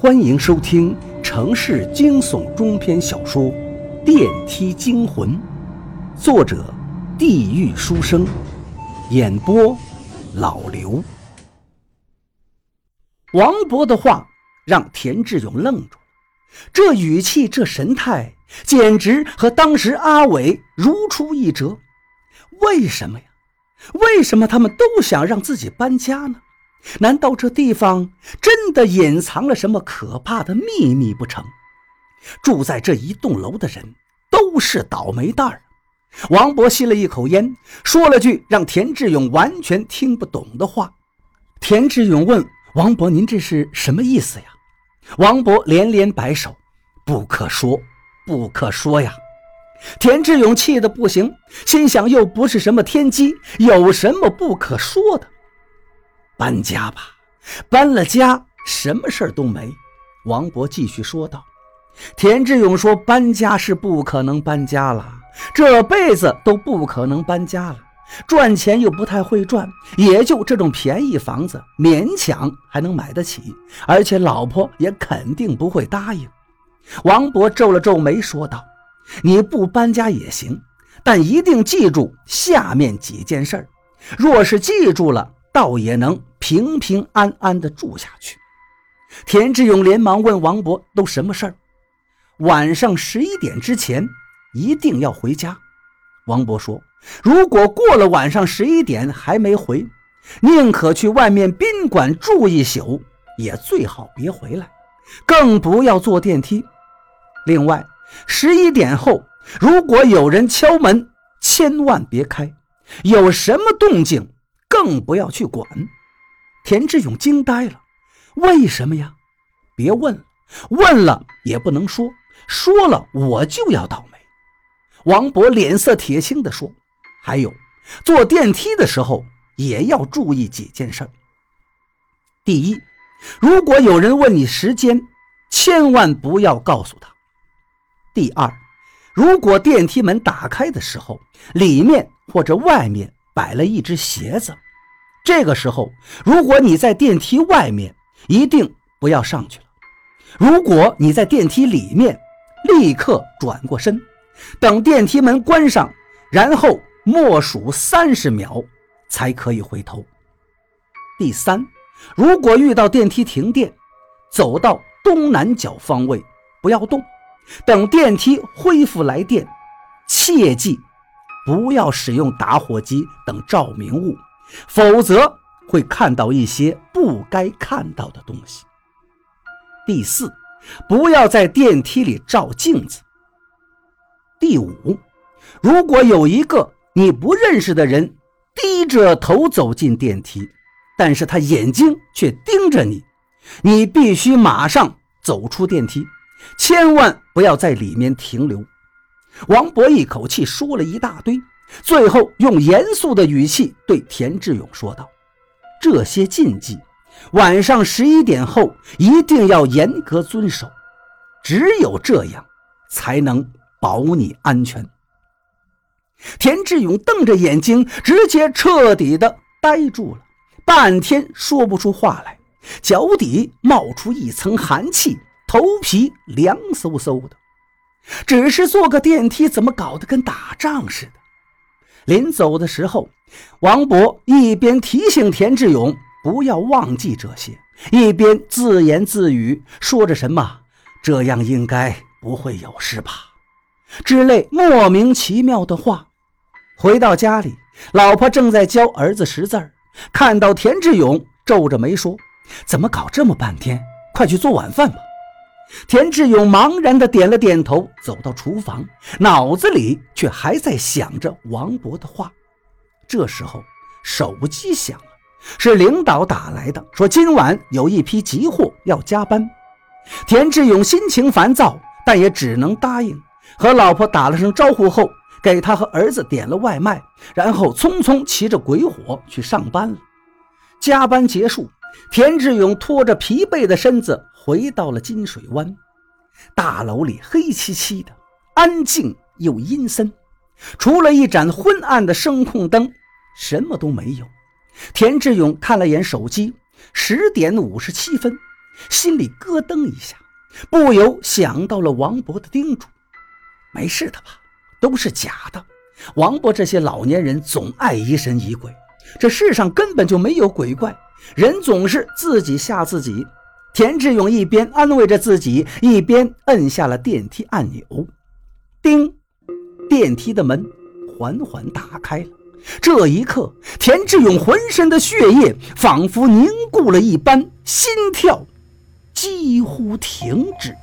欢迎收听城市惊悚中篇小说《电梯惊魂》，作者：地狱书生，演播：老刘。王博的话让田志勇愣住，这语气、这神态，简直和当时阿伟如出一辙。为什么呀？为什么他们都想让自己搬家呢？难道这地方真的隐藏了什么可怕的秘密不成？住在这一栋楼的人都是倒霉蛋儿。王博吸了一口烟，说了句让田志勇完全听不懂的话。田志勇问王博：“您这是什么意思呀？”王博连连摆手：“不可说，不可说呀！”田志勇气得不行，心想：又不是什么天机，有什么不可说的？搬家吧，搬了家，什么事儿都没。王博继续说道。田志勇说：“搬家是不可能搬家了，这辈子都不可能搬家了。赚钱又不太会赚，也就这种便宜房子，勉强还能买得起。而且老婆也肯定不会答应。”王博皱了皱眉，说道：“你不搬家也行，但一定记住下面几件事儿。若是记住了，倒也能。”平平安安地住下去。田志勇连忙问王博：“都什么事儿？”晚上十一点之前一定要回家。王博说：“如果过了晚上十一点还没回，宁可去外面宾馆住一宿，也最好别回来，更不要坐电梯。另外，十一点后如果有人敲门，千万别开，有什么动静更不要去管。”田志勇惊呆了，为什么呀？别问了，问了也不能说，说了我就要倒霉。王博脸色铁青地说：“还有，坐电梯的时候也要注意几件事。第一，如果有人问你时间，千万不要告诉他。第二，如果电梯门打开的时候，里面或者外面摆了一只鞋子。”这个时候，如果你在电梯外面，一定不要上去了；如果你在电梯里面，立刻转过身，等电梯门关上，然后默数三十秒，才可以回头。第三，如果遇到电梯停电，走到东南角方位，不要动，等电梯恢复来电，切记不要使用打火机等照明物。否则会看到一些不该看到的东西。第四，不要在电梯里照镜子。第五，如果有一个你不认识的人低着头走进电梯，但是他眼睛却盯着你，你必须马上走出电梯，千万不要在里面停留。王博一口气说了一大堆。最后，用严肃的语气对田志勇说道：“这些禁忌，晚上十一点后一定要严格遵守，只有这样，才能保你安全。”田志勇瞪着眼睛，直接彻底的呆住了，半天说不出话来，脚底冒出一层寒气，头皮凉飕飕的。只是坐个电梯，怎么搞得跟打仗似的？临走的时候，王博一边提醒田志勇不要忘记这些，一边自言自语说着什么“这样应该不会有事吧”之类莫名其妙的话。回到家里，老婆正在教儿子识字儿，看到田志勇，皱着眉说：“怎么搞这么半天？快去做晚饭吧。”田志勇茫然地点了点头，走到厨房，脑子里却还在想着王博的话。这时候，手机响了，是领导打来的，说今晚有一批急货要加班。田志勇心情烦躁，但也只能答应，和老婆打了声招呼后，给他和儿子点了外卖，然后匆匆骑着鬼火去上班了。加班结束。田志勇拖着疲惫的身子回到了金水湾。大楼里黑漆漆的，安静又阴森，除了一盏昏暗的声控灯，什么都没有。田志勇看了眼手机，十点五十七分，心里咯噔一下，不由想到了王博的叮嘱：“没事的吧？都是假的。王博这些老年人总爱疑神疑鬼，这世上根本就没有鬼怪，人总是自己吓自己。”田志勇一边安慰着自己，一边摁下了电梯按钮。叮，电梯的门缓缓打开了。这一刻，田志勇浑身的血液仿佛凝固了一般，心跳几乎停止。